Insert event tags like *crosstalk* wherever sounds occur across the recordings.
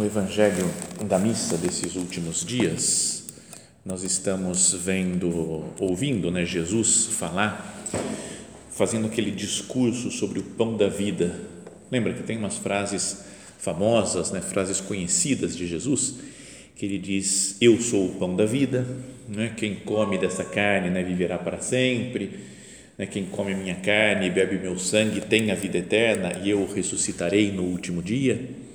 No Evangelho da missa desses últimos dias, nós estamos vendo, ouvindo, né, Jesus falar, fazendo aquele discurso sobre o pão da vida. Lembra que tem umas frases famosas, né, frases conhecidas de Jesus, que ele diz: Eu sou o pão da vida, né, quem come dessa carne né, viverá para sempre, né, quem come minha carne e bebe meu sangue tem a vida eterna e eu ressuscitarei no último dia.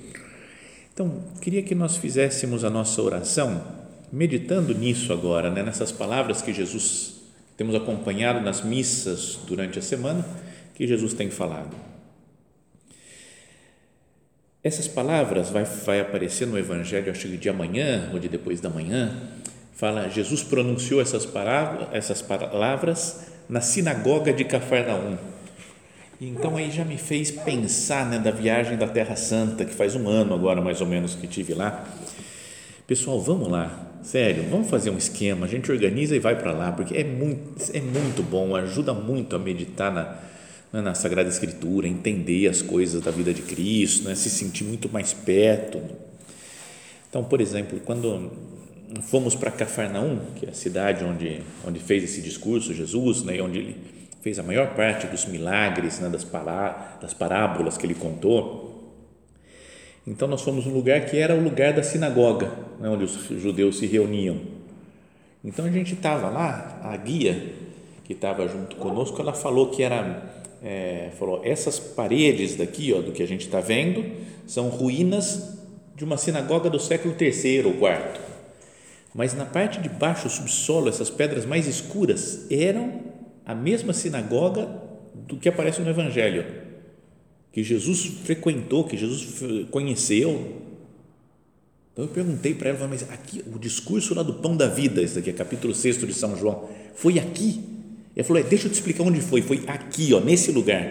Então, queria que nós fizéssemos a nossa oração meditando nisso agora, né? nessas palavras que Jesus temos acompanhado nas missas durante a semana, que Jesus tem falado. Essas palavras vai, vai aparecer no Evangelho, acho que de amanhã ou de depois da manhã, fala, Jesus pronunciou essas essas palavras na sinagoga de Cafarnaum então aí já me fez pensar né, da viagem da Terra Santa, que faz um ano agora mais ou menos que tive lá. Pessoal, vamos lá, sério, vamos fazer um esquema, a gente organiza e vai para lá, porque é muito, é muito bom, ajuda muito a meditar na, né, na Sagrada Escritura, entender as coisas da vida de Cristo, né, se sentir muito mais perto. Então, por exemplo, quando fomos para Cafarnaum, que é a cidade onde, onde fez esse discurso Jesus, né, onde ele fez a maior parte dos milagres, né, das, pará, das parábolas que ele contou. Então, nós fomos um lugar que era o lugar da sinagoga, né, onde os judeus se reuniam. Então, a gente estava lá, a guia que estava junto conosco, ela falou que era, é, falou, essas paredes daqui, ó, do que a gente está vendo, são ruínas de uma sinagoga do século III ou IV. Mas na parte de baixo, o subsolo, essas pedras mais escuras, eram a mesma sinagoga do que aparece no Evangelho, que Jesus frequentou, que Jesus conheceu. Então eu perguntei para ela, mas aqui, o discurso lá do pão da vida, esse aqui é capítulo 6 de São João, foi aqui? Ela falou, é, deixa eu te explicar onde foi, foi aqui, ó, nesse lugar,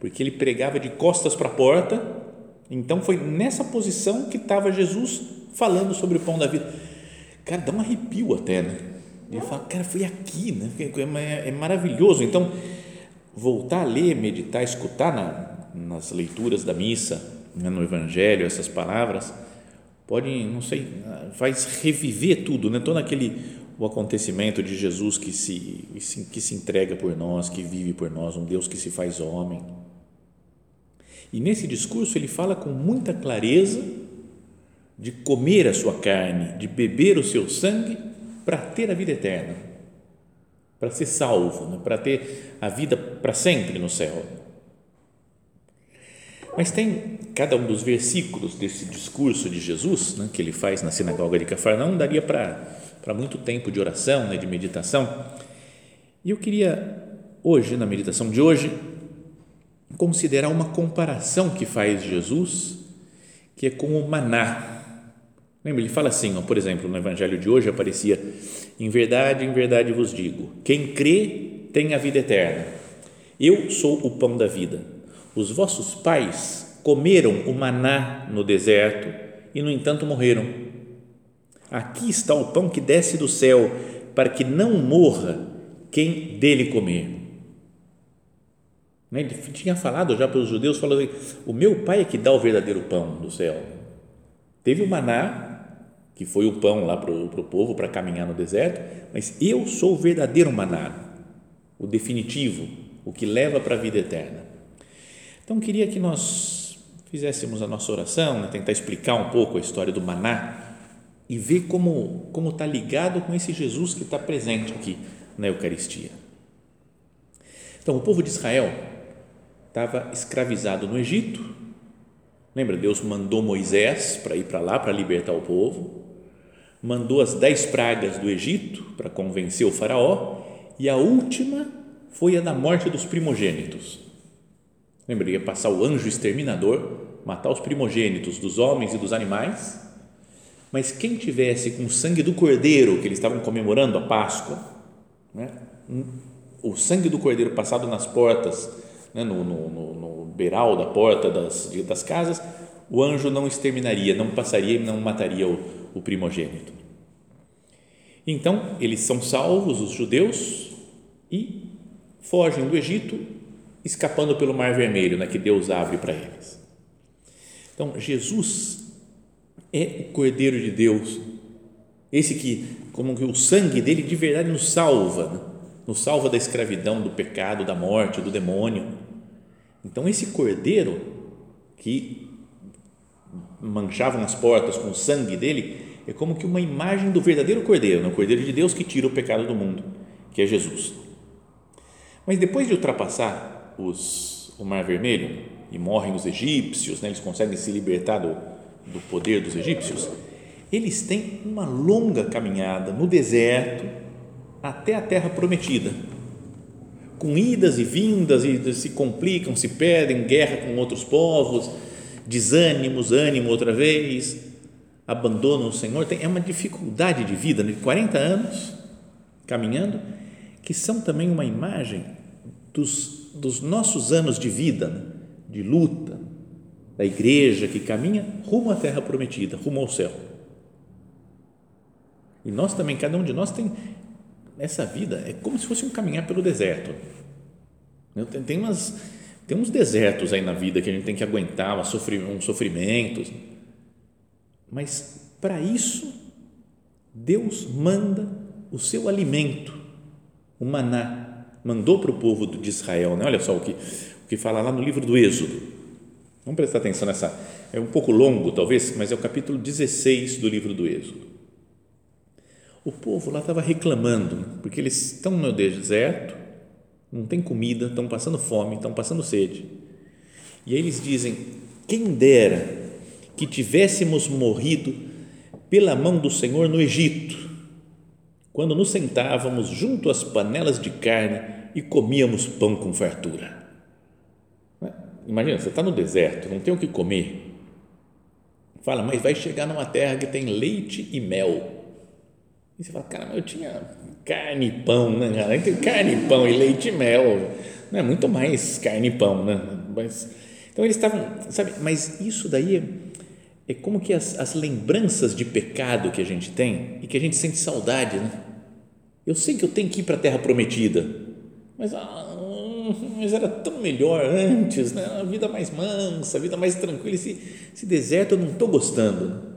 porque ele pregava de costas para a porta, então foi nessa posição que estava Jesus falando sobre o pão da vida. Cara, dá um arrepio até, né? E eu falo, cara, foi aqui, né? É, é maravilhoso. Então, voltar a ler, meditar, escutar na, nas leituras da missa, né, no Evangelho, essas palavras, pode, não sei, faz reviver tudo, né? Todo aquele o acontecimento de Jesus que se, que se entrega por nós, que vive por nós, um Deus que se faz homem. E nesse discurso ele fala com muita clareza de comer a sua carne, de beber o seu sangue para ter a vida eterna, para ser salvo, né? para ter a vida para sempre no céu. Mas tem cada um dos versículos desse discurso de Jesus, né, que ele faz na sinagoga de Cafarnaum, daria para, muito tempo de oração, né, de meditação. E eu queria, hoje, na meditação de hoje, considerar uma comparação que faz Jesus, que é com o maná Lembra? Ele fala assim, ó, por exemplo, no Evangelho de hoje aparecia: Em verdade, em verdade vos digo, quem crê tem a vida eterna. Eu sou o pão da vida. Os vossos pais comeram o maná no deserto e, no entanto, morreram. Aqui está o pão que desce do céu, para que não morra quem dele comer. Né? Ele tinha falado já para os judeus, falando assim, o meu pai é que dá o verdadeiro pão do céu. Teve o maná, que foi o pão lá para o povo para caminhar no deserto, mas eu sou o verdadeiro maná, o definitivo, o que leva para a vida eterna. Então, queria que nós fizéssemos a nossa oração, né, tentar explicar um pouco a história do maná e ver como como está ligado com esse Jesus que está presente aqui na Eucaristia. Então, o povo de Israel estava escravizado no Egito. Lembra? Deus mandou Moisés para ir para lá para libertar o povo, mandou as dez pragas do Egito para convencer o Faraó, e a última foi a da morte dos primogênitos. Lembra? Ia passar o anjo exterminador, matar os primogênitos dos homens e dos animais, mas quem tivesse com o sangue do cordeiro, que eles estavam comemorando a Páscoa, né? o sangue do cordeiro passado nas portas, né, no, no, no, no beiral da porta das, das casas, o anjo não exterminaria, não passaria e não mataria o, o primogênito. Então, eles são salvos, os judeus, e fogem do Egito, escapando pelo Mar Vermelho, né, que Deus abre para eles. Então, Jesus é o Cordeiro de Deus, esse que, como que o sangue dele de verdade nos salva, né? nos salva da escravidão, do pecado, da morte, do demônio. Então, esse cordeiro que manchavam as portas com o sangue dele é como que uma imagem do verdadeiro cordeiro, né? o cordeiro de Deus que tira o pecado do mundo, que é Jesus. Mas depois de ultrapassar os, o Mar Vermelho e morrem os egípcios, né? eles conseguem se libertar do, do poder dos egípcios, eles têm uma longa caminhada no deserto até a terra prometida, com idas e vindas, e se complicam, se perdem, guerra com outros povos, desânimos, ânimo outra vez, abandonam o Senhor. É uma dificuldade de vida, de 40 anos caminhando, que são também uma imagem dos, dos nossos anos de vida, né? de luta, da igreja que caminha rumo à terra prometida, rumo ao céu. E nós também, cada um de nós tem essa vida é como se fosse um caminhar pelo deserto. Tem, umas, tem uns desertos aí na vida que a gente tem que aguentar, uns sofrimentos. Mas para isso, Deus manda o seu alimento, o maná. Mandou para o povo de Israel. Né? Olha só o que, o que fala lá no livro do Êxodo. Vamos prestar atenção nessa. É um pouco longo, talvez, mas é o capítulo 16 do livro do Êxodo o povo lá estava reclamando, porque eles estão no deserto, não tem comida, estão passando fome, estão passando sede. E aí eles dizem: quem dera que tivéssemos morrido pela mão do Senhor no Egito, quando nos sentávamos junto às panelas de carne e comíamos pão com fartura. Imagina, você está no deserto, não tem o que comer. Fala, mas vai chegar numa terra que tem leite e mel e você fala, cara, eu tinha carne e pão, né, cara? Carne, pão e leite e mel, não é muito mais carne e pão, né? Mas, então eles estavam, sabe, mas isso daí é, é como que as, as lembranças de pecado que a gente tem e que a gente sente saudade, né? Eu sei que eu tenho que ir para a terra prometida, mas, ah, mas era tão melhor antes, né? A vida mais mansa, a vida mais tranquila. Esse, esse deserto eu não estou gostando.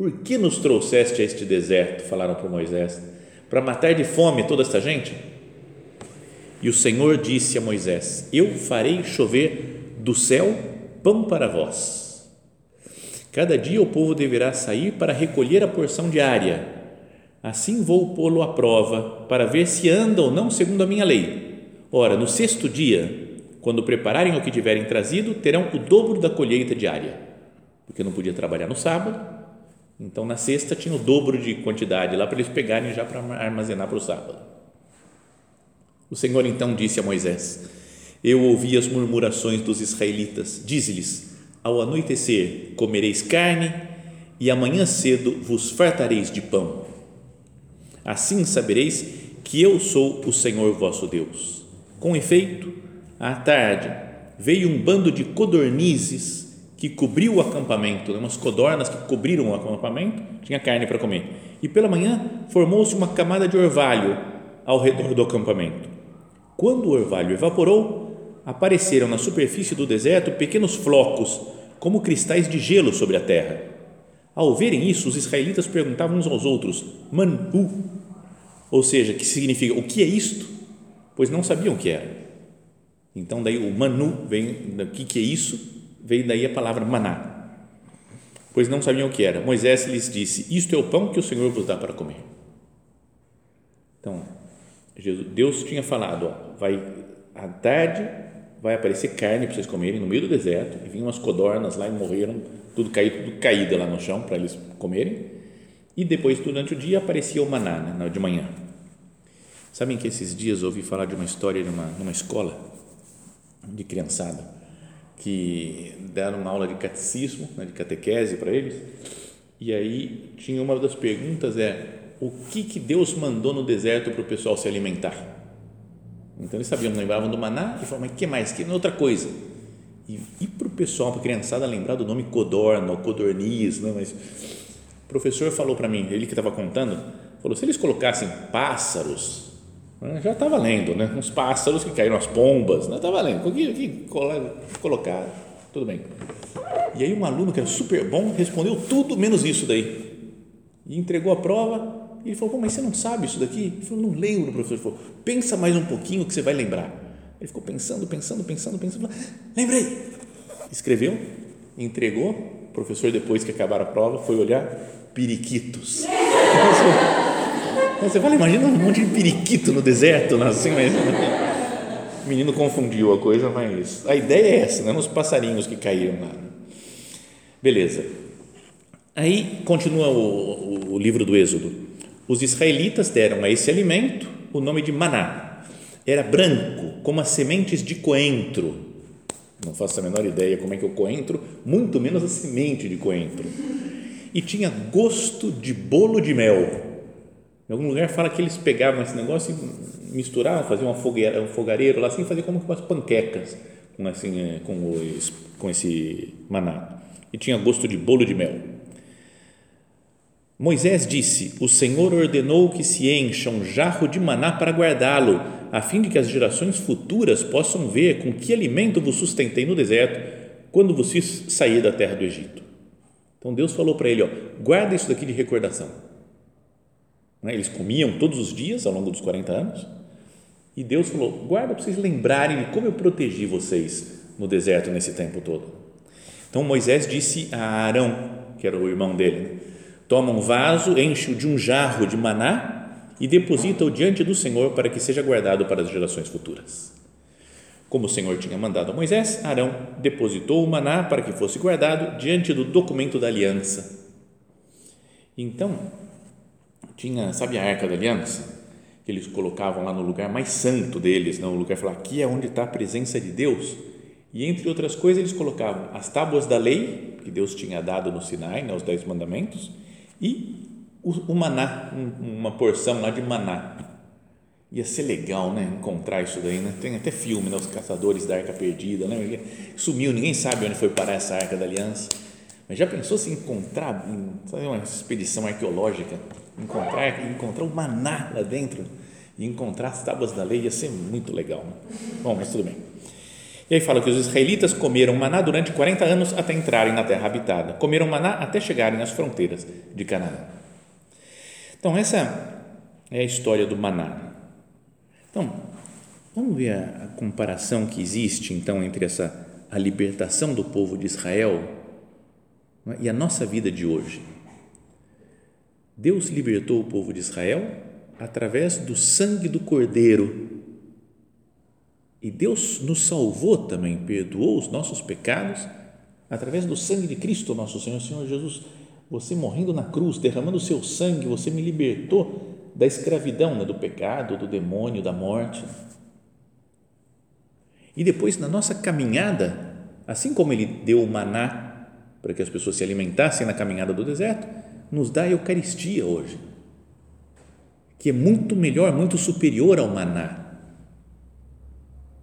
Por que nos trouxeste a este deserto? Falaram para Moisés. Para matar de fome toda esta gente? E o Senhor disse a Moisés: Eu farei chover do céu pão para vós. Cada dia o povo deverá sair para recolher a porção diária. Assim vou pô-lo à prova para ver se anda ou não segundo a minha lei. Ora, no sexto dia, quando prepararem o que tiverem trazido, terão o dobro da colheita diária, porque não podia trabalhar no sábado então, na sexta tinha o dobro de quantidade lá para eles pegarem já para armazenar para o sábado. O Senhor então disse a Moisés: Eu ouvi as murmurações dos israelitas. Dize-lhes: Ao anoitecer comereis carne e amanhã cedo vos fartareis de pão. Assim sabereis que eu sou o Senhor vosso Deus. Com efeito, à tarde veio um bando de codornizes que cobriu o acampamento, umas codornas que cobriram o acampamento, tinha carne para comer. E pela manhã formou-se uma camada de orvalho ao redor do acampamento. Quando o orvalho evaporou, apareceram na superfície do deserto pequenos flocos, como cristais de gelo sobre a terra. Ao verem isso, os israelitas perguntavam uns aos outros: Manu, ou seja, que significa o que é isto? Pois não sabiam o que era. Então daí o Manu vem, o que que é isso? Veio daí a palavra maná, pois não sabiam o que era. Moisés lhes disse: Isto é o pão que o Senhor vos dá para comer. Então, Jesus, Deus tinha falado: ó, vai à tarde vai aparecer carne para vocês comerem no meio do deserto. E vinham umas codornas lá e morreram, tudo caído, tudo caído lá no chão para eles comerem. E depois, durante o dia, aparecia o maná né, de manhã. Sabem que esses dias ouvi falar de uma história de uma, numa escola de criançada que deram uma aula de catecismo, né, de catequese para eles. E aí tinha uma das perguntas é o que que Deus mandou no deserto para o pessoal se alimentar? Então eles sabiam, lembravam do maná e falavam, mas que mais? Que outra coisa? E, e para o pessoal, para a criançada lembrar do nome codorna codorniz, não, mas o professor falou para mim, ele que estava contando, falou, se eles colocassem pássaros, né, já está valendo, né? uns pássaros que caíram, as pombas, está né? Tá valendo, aqui, aqui, colocar, tudo bem. E aí um aluno que era super bom respondeu tudo menos isso daí. E entregou a prova e ele falou, mas você não sabe isso daqui? Ele falou, não lembro, professor. Ele falou, pensa mais um pouquinho que você vai lembrar. Ele ficou pensando, pensando, pensando, pensando. Lembrei. Escreveu, entregou. O professor, depois que acabaram a prova, foi olhar periquitos. *laughs* Você fala, imagina um monte de periquito no deserto, né? assim, mas o menino confundiu a coisa, mas a ideia é essa, né? nos passarinhos que caíram lá. Beleza. Aí continua o, o, o livro do Êxodo os israelitas deram a esse alimento o nome de maná. Era branco, como as sementes de coentro. Não faço a menor ideia como é que é o coentro, muito menos a semente de coentro. E tinha gosto de bolo de mel. Em algum lugar fala que eles pegavam esse negócio e misturavam, faziam fogueira, um fogareiro lá assim, faziam como umas panquecas com, assim, com, os, com esse maná. E tinha gosto de bolo de mel. Moisés disse: O Senhor ordenou que se encha um jarro de maná para guardá-lo, a fim de que as gerações futuras possam ver com que alimento vos sustentei no deserto, quando fiz sair da terra do Egito. Então Deus falou para ele: ó, guarda isso daqui de recordação. Né, eles comiam todos os dias ao longo dos 40 anos, e Deus falou: guarda para vocês lembrarem de como eu protegi vocês no deserto nesse tempo todo. Então Moisés disse a Arão, que era o irmão dele, né, Toma um vaso, enche-o de um jarro de maná e deposita-o diante do Senhor para que seja guardado para as gerações futuras. Como o Senhor tinha mandado a Moisés, Arão depositou o maná para que fosse guardado diante do documento da aliança. Então, tinha, sabe a arca da aliança? Que eles colocavam lá no lugar mais santo deles, não? o lugar falou, aqui é onde está a presença de Deus. E entre outras coisas, eles colocavam as tábuas da lei, que Deus tinha dado no Sinai, né, os dez mandamentos, e o, o maná, um, uma porção lá de maná. Ia ser legal, né? Encontrar isso daí, né? Tem até filme, né? Os caçadores da arca perdida, né? Sumiu, ninguém sabe onde foi parar essa arca da aliança. Mas já pensou se encontrar, fazer uma expedição arqueológica, encontrar, encontrar o maná lá dentro e encontrar as tábuas da lei ia ser muito legal. Né? Bom, mas tudo bem. E aí fala que os israelitas comeram maná durante 40 anos até entrarem na terra habitada. Comeram maná até chegarem às fronteiras de Canaã. Então, essa é a história do maná. Então, vamos ver a, a comparação que existe, então, entre essa a libertação do povo de Israel é? e a nossa vida de hoje. Deus libertou o povo de Israel através do sangue do Cordeiro e Deus nos salvou também, perdoou os nossos pecados através do sangue de Cristo, nosso Senhor, Senhor Jesus. Você morrendo na cruz, derramando o seu sangue, você me libertou da escravidão, né, do pecado, do demônio, da morte. E depois, na nossa caminhada, assim como Ele deu o maná para que as pessoas se alimentassem na caminhada do deserto, nos dá a Eucaristia hoje, que é muito melhor, muito superior ao maná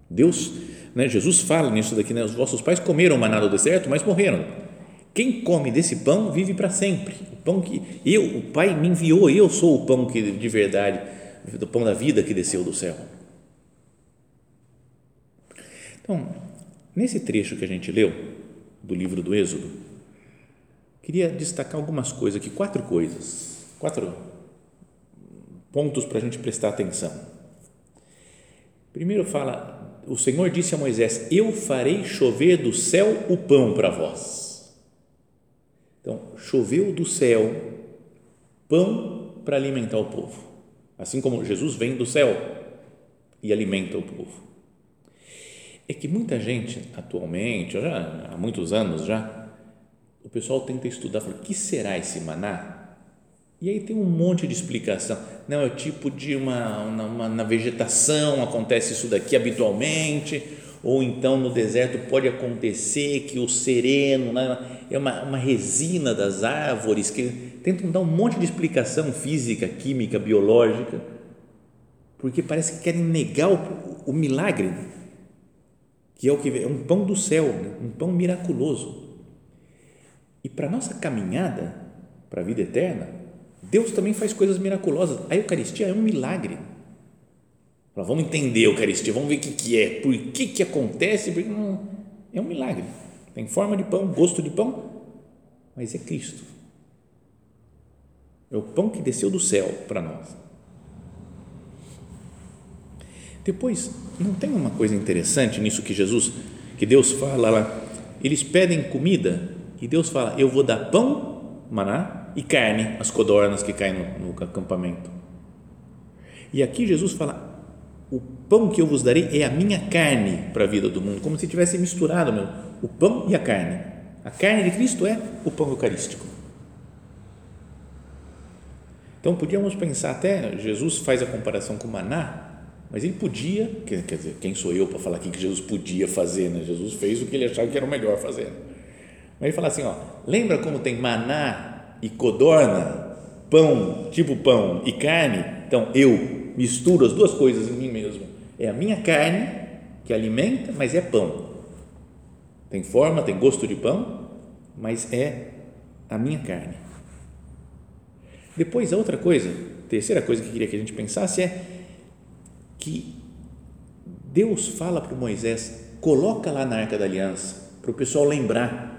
Deus, né, Jesus fala nisso daqui, né, os vossos pais comeram maná no deserto, mas morreram. Quem come desse pão vive para sempre. O pão que eu, o Pai me enviou, eu sou o pão que de verdade, do pão da vida que desceu do céu. Então, nesse trecho que a gente leu do livro do Êxodo, queria destacar algumas coisas aqui, quatro coisas, quatro pontos para a gente prestar atenção. Primeiro fala o Senhor disse a Moisés: Eu farei chover do céu o pão para vós. Então, choveu do céu pão para alimentar o povo. Assim como Jesus vem do céu e alimenta o povo. É que muita gente atualmente, já há muitos anos já, o pessoal tenta estudar, fala, que será esse maná? E aí tem um monte de explicação. Não, é o tipo de uma, uma, na vegetação acontece isso daqui habitualmente, ou então no deserto pode acontecer que o sereno né, é uma, uma resina das árvores, que tentam dar um monte de explicação física, química, biológica, porque parece que querem negar o, o milagre, que é o que é um pão do céu, né, um pão miraculoso. E para nossa caminhada para a vida eterna, Deus também faz coisas miraculosas. A Eucaristia é um milagre. Vamos entender a Eucaristia, vamos ver o que, é, por que, que acontece, porque é um milagre. Tem forma de pão, gosto de pão, mas é Cristo. É o pão que desceu do céu para nós. Depois, não tem uma coisa interessante nisso que Jesus, que Deus fala lá, eles pedem comida e Deus fala, eu vou dar pão, maná, e carne, as codornas que caem no, no acampamento. E aqui Jesus fala: o pão que eu vos darei é a minha carne para a vida do mundo, como se tivesse misturado meu, o pão e a carne. A carne de Cristo é o pão eucarístico. Então podíamos pensar até Jesus faz a comparação com maná, mas ele podia, quer, dizer, quem sou eu para falar aqui que Jesus podia fazer, né? Jesus fez o que ele achava que era o melhor fazer. Mas ele fala assim, ó, lembra como tem maná e codorna, pão, tipo pão e carne, então eu misturo as duas coisas em mim mesmo. É a minha carne que alimenta, mas é pão. Tem forma, tem gosto de pão, mas é a minha carne. Depois, a outra coisa, terceira coisa que eu queria que a gente pensasse é que Deus fala para Moisés: coloca lá na arca da aliança, para o pessoal lembrar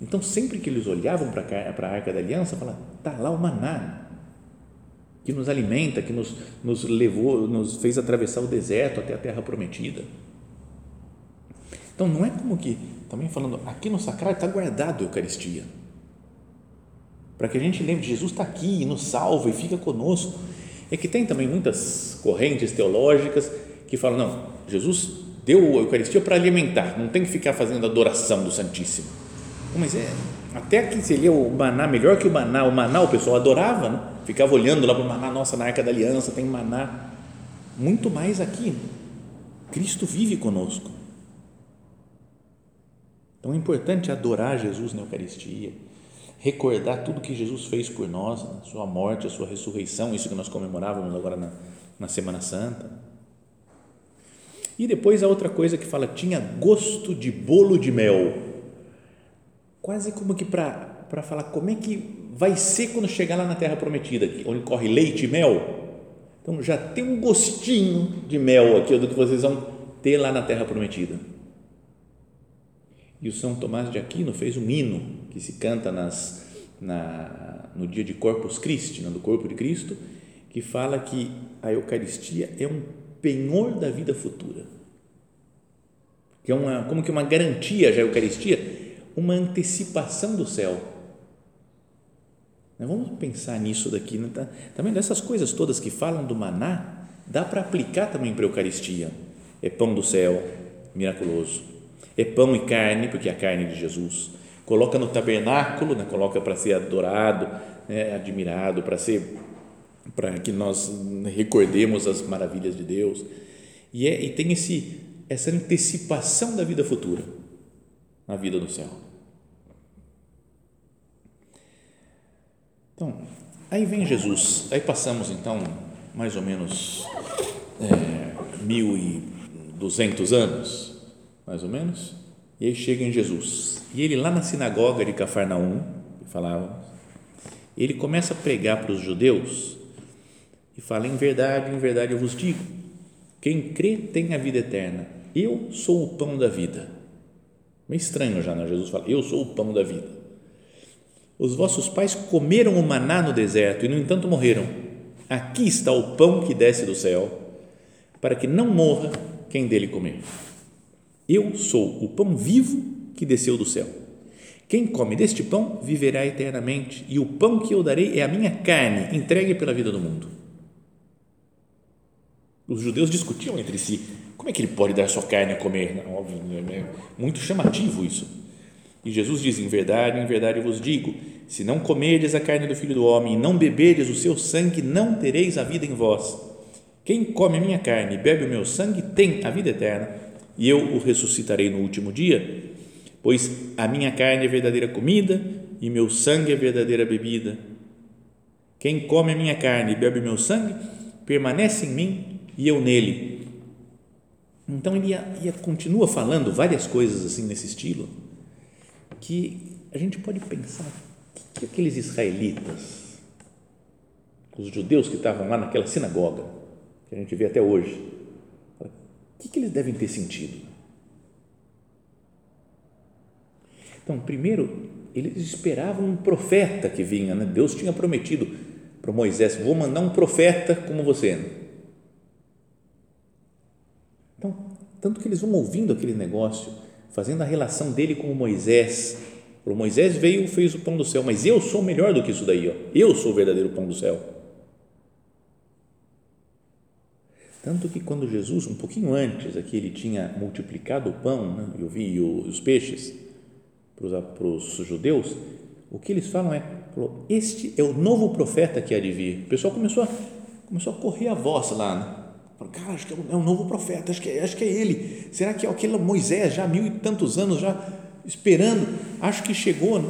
então, sempre que eles olhavam para a arca da aliança, falavam: está lá o maná, que nos alimenta, que nos, nos levou, nos fez atravessar o deserto até a terra prometida. Então, não é como que, também falando, aqui no sacrário está guardado a Eucaristia. Para que a gente lembre, Jesus está aqui e nos salva e fica conosco. É que tem também muitas correntes teológicas que falam: não, Jesus deu a Eucaristia para alimentar, não tem que ficar fazendo adoração do Santíssimo mas é, até que seria o maná melhor que o maná. O maná o pessoal adorava, né? ficava olhando lá para o maná, nossa, na arca da aliança tem maná. Muito mais aqui. Cristo vive conosco. Então é importante adorar Jesus na Eucaristia, recordar tudo que Jesus fez por nós, a sua morte, a sua ressurreição, isso que nós comemorávamos agora na, na Semana Santa. E depois a outra coisa que fala, tinha gosto de bolo de mel quase como que para falar como é que vai ser quando chegar lá na Terra Prometida, onde corre leite e mel. Então já tem um gostinho de mel aqui, do que vocês vão ter lá na Terra Prometida. E o São Tomás de Aquino fez um hino que se canta nas, na, no dia de Corpus Christi, né, do corpo de Cristo, que fala que a Eucaristia é um penhor da vida futura. Que é uma, como que uma garantia já a Eucaristia uma antecipação do céu. Vamos pensar nisso daqui. Né? Tá, também dessas coisas todas que falam do maná, dá para aplicar também para a Eucaristia. É pão do céu, miraculoso. É pão e carne, porque é a carne de Jesus. Coloca no tabernáculo, né? coloca para ser adorado, né? admirado, para ser para que nós recordemos as maravilhas de Deus. E, é, e tem esse, essa antecipação da vida futura na vida do céu. Então, aí vem Jesus, aí passamos então mais ou menos é, mil e duzentos anos, mais ou menos, e aí chega em Jesus. E ele lá na sinagoga de Cafarnaum, falava, ele começa a pregar para os judeus e fala: em verdade, em verdade eu vos digo, quem crê tem a vida eterna. Eu sou o pão da vida. Meio estranho já, né? Jesus fala: Eu sou o pão da vida. Os vossos pais comeram o maná no deserto e, no entanto, morreram. Aqui está o pão que desce do céu, para que não morra quem dele comer. Eu sou o pão vivo que desceu do céu. Quem come deste pão viverá eternamente, e o pão que eu darei é a minha carne, entregue pela vida do mundo. Os judeus discutiam entre si: como é que ele pode dar sua carne a comer? Não, óbvio, é muito chamativo isso. E Jesus diz: Em verdade, em verdade vos digo: se não comerdes a carne do filho do homem e não beberdes o seu sangue, não tereis a vida em vós. Quem come a minha carne e bebe o meu sangue tem a vida eterna, e eu o ressuscitarei no último dia. Pois a minha carne é verdadeira comida e meu sangue é verdadeira bebida. Quem come a minha carne e bebe o meu sangue permanece em mim e eu nele. Então ele ia, ia continua falando várias coisas assim nesse estilo que a gente pode pensar que aqueles israelitas, os judeus que estavam lá naquela sinagoga, que a gente vê até hoje, o que, que eles devem ter sentido? Então, primeiro, eles esperavam um profeta que vinha, né? Deus tinha prometido para Moisés: vou mandar um profeta como você. Então, tanto que eles vão ouvindo aquele negócio, fazendo a relação dele com Moisés, o Moisés veio e fez o pão do céu, mas eu sou melhor do que isso daí, ó. eu sou o verdadeiro pão do céu. Tanto que quando Jesus, um pouquinho antes, aqui ele tinha multiplicado o pão, né, eu vi os peixes para os, judeus, o que eles falam é, este é o novo profeta que há de vir. O pessoal começou a, começou a correr a voz lá, né? Cara, acho que é um, é novo profeta, acho que, é, acho que é ele. Será que é aquele Moisés, já mil e tantos anos, já esperando, acho que chegou. Né?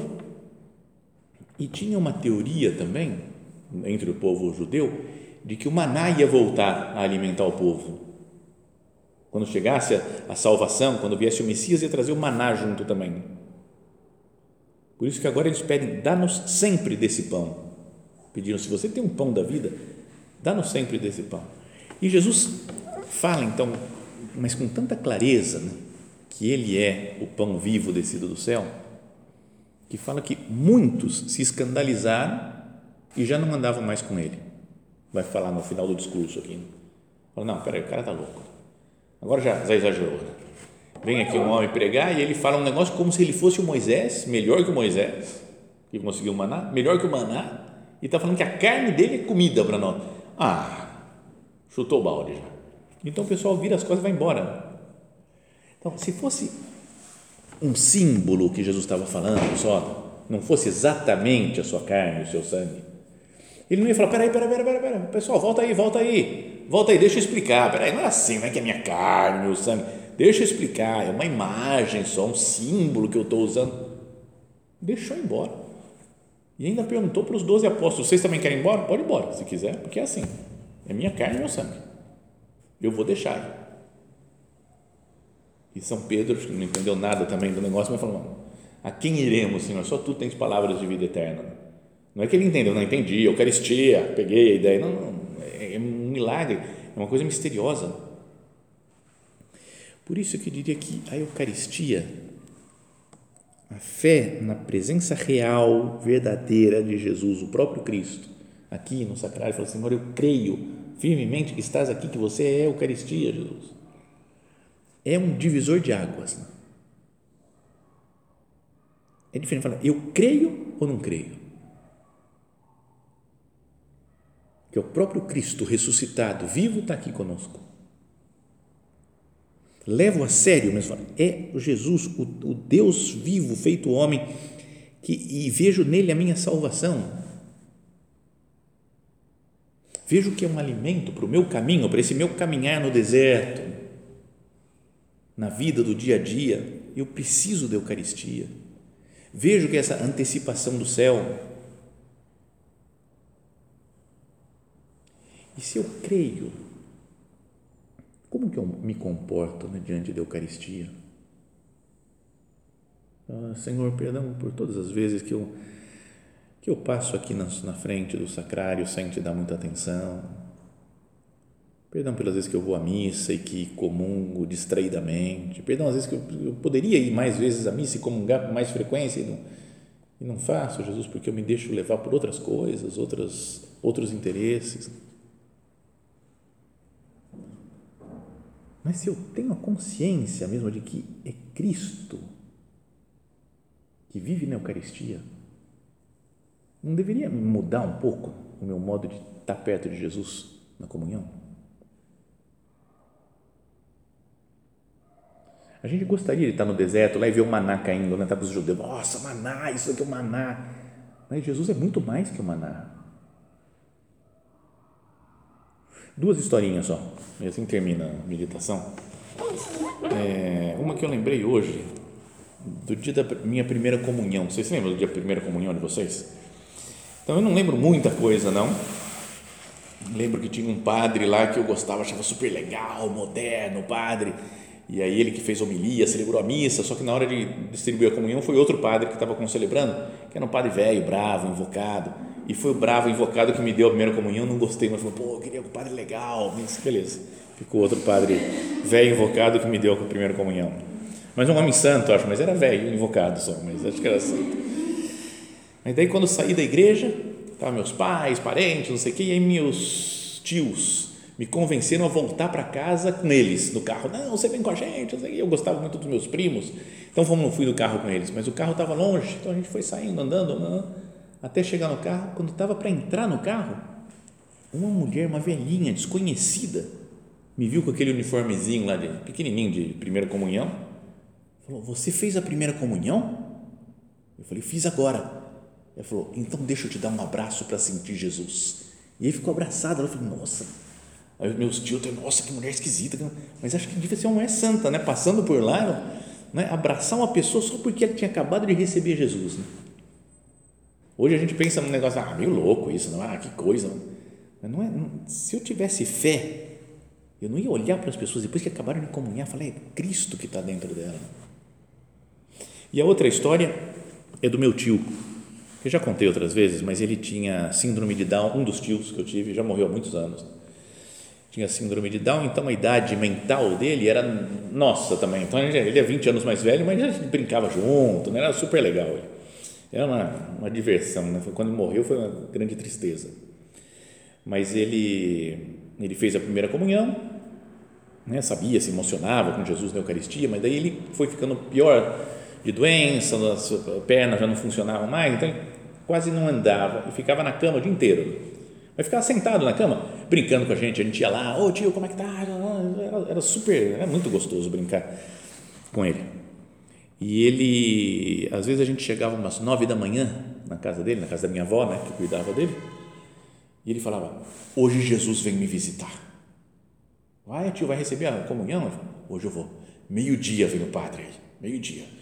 E tinha uma teoria também, entre o povo judeu, de que o maná ia voltar a alimentar o povo. Quando chegasse a, a salvação, quando viesse o Messias, ia trazer o maná junto também. Por isso que agora eles pedem, dá-nos sempre desse pão. Pediram, se você tem um pão da vida, dá-nos sempre desse pão. E Jesus fala então, mas com tanta clareza, né? que ele é o pão vivo descido do céu, que fala que muitos se escandalizaram e já não andavam mais com ele. Vai falar no final do discurso aqui. Fala, não, peraí, o cara está louco. Agora já, já exagerou. Né? Vem aqui um homem pregar e ele fala um negócio como se ele fosse o Moisés, melhor que o Moisés, que conseguiu o maná, melhor que o maná, e está falando que a carne dele é comida para nós. Ah, chutou o balde já. Então o pessoal vira as coisas e vai embora. Então, se fosse um símbolo que Jesus estava falando só, não fosse exatamente a sua carne, o seu sangue, ele não ia falar, peraí, peraí, peraí, peraí, peraí, pessoal, volta aí, volta aí, volta aí, deixa eu explicar, peraí, não é assim, não é que é minha carne, o sangue, deixa eu explicar, é uma imagem só, um símbolo que eu estou usando, deixou embora, e ainda perguntou para os doze apóstolos, vocês também querem ir embora? Pode ir embora, se quiser, porque é assim, é minha carne e meu sangue, eu vou deixar, e São Pedro, que não entendeu nada também do negócio, mas falou: A quem iremos, Senhor? Só tu tens palavras de vida eterna. Não é que ele entendeu, não entendi, Eucaristia, peguei a ideia. Não, não, é, é um milagre, é uma coisa misteriosa. Por isso que eu diria que a Eucaristia, a fé na presença real, verdadeira de Jesus, o próprio Cristo, aqui no sacrário, fala: Senhor, eu creio firmemente que estás aqui, que você é a Eucaristia, Jesus é um divisor de águas. Né? É diferente falar, eu creio ou não creio? Que o próprio Cristo ressuscitado, vivo, está aqui conosco. Levo a sério, mas é Jesus, o, o Deus vivo, feito homem, que, e vejo nele a minha salvação. Vejo que é um alimento para o meu caminho, para esse meu caminhar no deserto na vida do dia a dia, eu preciso da Eucaristia. Vejo que essa antecipação do céu. E se eu creio, como que eu me comporto né, diante da Eucaristia? Ah, Senhor, perdão por todas as vezes que eu, que eu passo aqui na, na frente do sacrário sem te dar muita atenção Perdão pelas vezes que eu vou à missa e que comungo distraidamente. Perdão às vezes que eu, eu poderia ir mais vezes à missa e comungar com mais frequência e não, e não faço, Jesus, porque eu me deixo levar por outras coisas, outras, outros interesses. Mas se eu tenho a consciência mesmo de que é Cristo que vive na Eucaristia, não deveria mudar um pouco o meu modo de estar perto de Jesus na comunhão? A gente gostaria de estar no deserto lá e ver o maná caindo, né? Tá para os judeus, nossa, maná, isso aqui é o maná. Mas Jesus é muito mais que o maná. Duas historinhas só, e assim termina a meditação. É, uma que eu lembrei hoje, do dia da minha primeira comunhão. Vocês lembram do dia da primeira comunhão de vocês? Então eu não lembro muita coisa, não. Lembro que tinha um padre lá que eu gostava, achava super legal, moderno, padre. E aí ele que fez homilia, celebrou a missa, só que na hora de distribuir a comunhão foi outro padre que estava celebrando, que era um padre velho, bravo, invocado e foi o bravo invocado que me deu a primeira comunhão, não gostei, mas falou, pô, eu queria um padre legal, mas beleza. Ficou outro padre velho invocado que me deu a primeira comunhão. Mas um homem santo, acho, mas era velho, invocado só, mas acho que era santo. Mas daí quando saí da igreja, estavam meus pais, parentes, não sei o que, e aí meus tios me convenceram a voltar para casa com eles no carro. Não, você vem com a gente. Eu gostava muito dos meus primos, então fomos, não fui no carro com eles, mas o carro estava longe, então a gente foi saindo, andando, andando até chegar no carro. Quando estava para entrar no carro, uma mulher, uma velhinha desconhecida, me viu com aquele uniformezinho lá de pequenininho de primeira comunhão. Falou: "Você fez a primeira comunhão?" Eu falei: "Fiz agora." Ela falou: "Então deixa eu te dar um abraço para sentir Jesus." E aí ficou abraçada. Ela falou: "Nossa." Aí meus tios, nossa, que mulher esquisita. Mas acho que devia ser uma mulher santa, né? Passando por lá, né? abraçar uma pessoa só porque ela tinha acabado de receber Jesus. Né? Hoje a gente pensa num negócio, ah, meio louco isso, não? ah, que coisa. Mas não é, não, se eu tivesse fé, eu não ia olhar para as pessoas depois que acabaram de comunhar, falar, é Cristo que está dentro dela. E a outra história é do meu tio, que eu já contei outras vezes, mas ele tinha síndrome de Down, um dos tios que eu tive, já morreu há muitos anos. Tinha síndrome de Down, então a idade mental dele era nossa também. Então ele é 20 anos mais velho, mas gente brincava junto, né? era super legal. Ele. Era uma, uma diversão, né? quando morreu foi uma grande tristeza. Mas ele, ele fez a primeira comunhão, né? sabia, se emocionava com Jesus na Eucaristia, mas daí ele foi ficando pior de doença, as pernas já não funcionavam mais, então quase não andava e ficava na cama o dia inteiro. Mas ficava sentado na cama, brincando com a gente, a gente ia lá, ô oh, tio, como é que tá? Era, era super, era muito gostoso brincar com ele. E ele, às vezes a gente chegava umas nove da manhã na casa dele, na casa da minha avó, né, que cuidava dele, e ele falava: Hoje Jesus vem me visitar. Vai, tio, vai receber a comunhão? Hoje eu vou. Meio-dia vem o padre aí, meio-dia.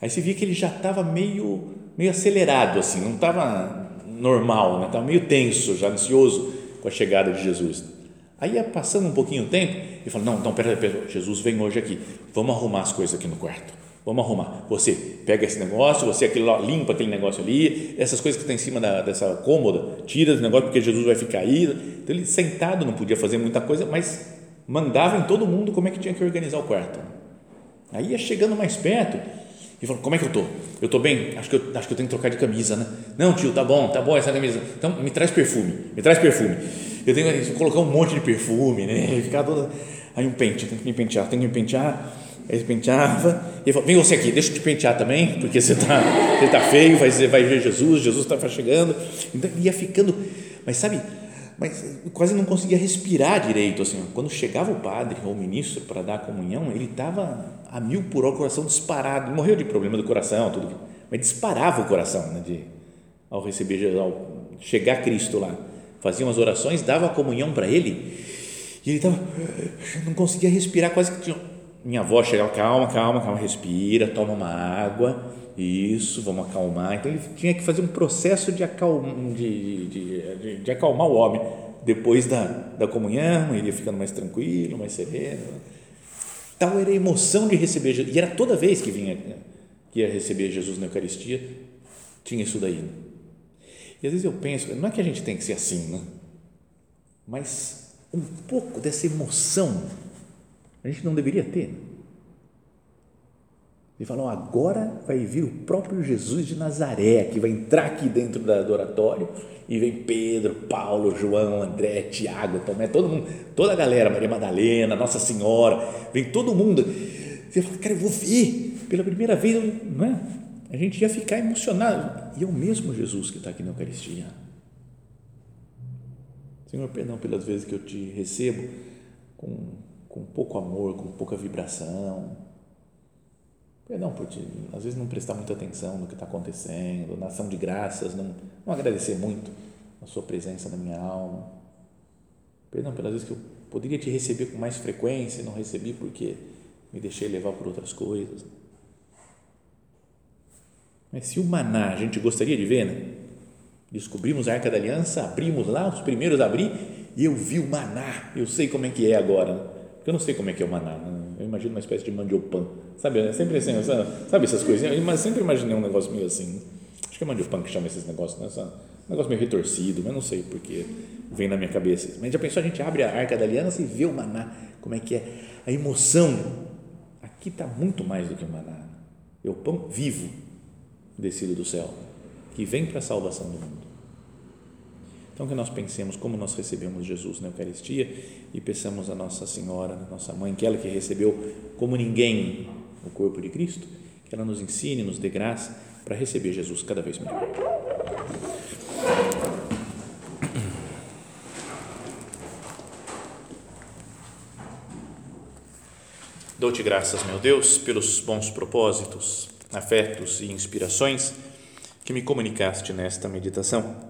Aí você via que ele já estava meio, meio acelerado, assim, não estava normal, né? estava meio tenso, já ansioso com a chegada de Jesus. Aí ia passando um pouquinho o tempo, ele falou: Não, não, pera, pera, Jesus vem hoje aqui, vamos arrumar as coisas aqui no quarto Vamos arrumar. Você pega esse negócio, você aquele, limpa aquele negócio ali, essas coisas que estão em cima da, dessa cômoda, tira esse negócio porque Jesus vai ficar aí. Então ele sentado não podia fazer muita coisa, mas mandava em todo mundo como é que tinha que organizar o quarto. Aí ia chegando mais perto e falou: Como é que eu tô? Eu tô bem? Acho que eu, acho que eu tenho que trocar de camisa, né? Não, tio, tá bom, tá bom essa camisa. Então me traz perfume, me traz perfume. Eu tenho que colocar um monte de perfume, né? *laughs* Ficar toda. Aí um pente, tem que me pentear, tem que me pentear ele penteava, e ele falou, vem você aqui, deixa eu te pentear também, porque você está você tá feio, vai, vai ver Jesus, Jesus está chegando, então ia ficando, mas sabe, mas quase não conseguia respirar direito, assim, quando chegava o padre ou o ministro para dar a comunhão, ele estava a mil por hora, o coração disparado, morreu de problema do coração, tudo, mas disparava o coração, né, de, ao receber ao chegar Cristo lá, fazia umas orações, dava a comunhão para ele, e ele estava, *laughs* não conseguia respirar, quase que tinha minha avó chegava, calma, calma, calma, respira, toma uma água, isso, vamos acalmar. Então ele tinha que fazer um processo de, acalma, de, de, de, de acalmar o homem. Depois da, da comunhão, ele ia ficando mais tranquilo, mais sereno. Tal era a emoção de receber Jesus. E era toda vez que vinha, que ia receber Jesus na Eucaristia, tinha isso daí. E às vezes eu penso, não é que a gente tem que ser assim, né? mas um pouco dessa emoção a gente não deveria ter. Ele falou: agora vai vir o próprio Jesus de Nazaré, que vai entrar aqui dentro do oratório e vem Pedro, Paulo, João, André, Tiago, Tomé, todo mundo, toda a galera, Maria Madalena, Nossa Senhora, vem todo mundo. Você fala, cara, eu vou ver pela primeira vez, não é? A gente ia ficar emocionado. E é o mesmo Jesus que está aqui na Eucaristia. Senhor, perdão pelas vezes que eu te recebo com, com pouco amor, com pouca vibração. Perdão por te, às vezes, não prestar muita atenção no que está acontecendo, na ação de graças, não, não agradecer muito a Sua presença na minha alma. Perdão pelas vezes que eu poderia te receber com mais frequência e não recebi porque me deixei levar por outras coisas. Mas se o maná a gente gostaria de ver, né? Descobrimos a Arca da Aliança, abrimos lá, os primeiros a abrir, e eu vi o maná. Eu sei como é que é agora. Porque eu não sei como é que é o maná. Né? Imagino uma espécie de mandiopan. Sabe, é sempre assim, sabe essas coisinhas? Eu sempre imaginei um negócio meio assim. Acho que é mandiopan que chama esses negócios, né? Um negócio meio retorcido, mas não sei porque vem na minha cabeça. Mas já pensou, a gente abre a Arca da Aliança e vê o maná, como é que é. A emoção. Aqui está muito mais do que o maná. É o pão vivo descido do céu, que vem para a salvação do mundo. Então, que nós pensemos como nós recebemos Jesus na Eucaristia e peçamos a Nossa Senhora, a nossa mãe, que ela que recebeu como ninguém o corpo de Cristo, que ela nos ensine, nos dê graça para receber Jesus cada vez melhor. Dou-te graças, meu Deus, pelos bons propósitos, afetos e inspirações que me comunicaste nesta meditação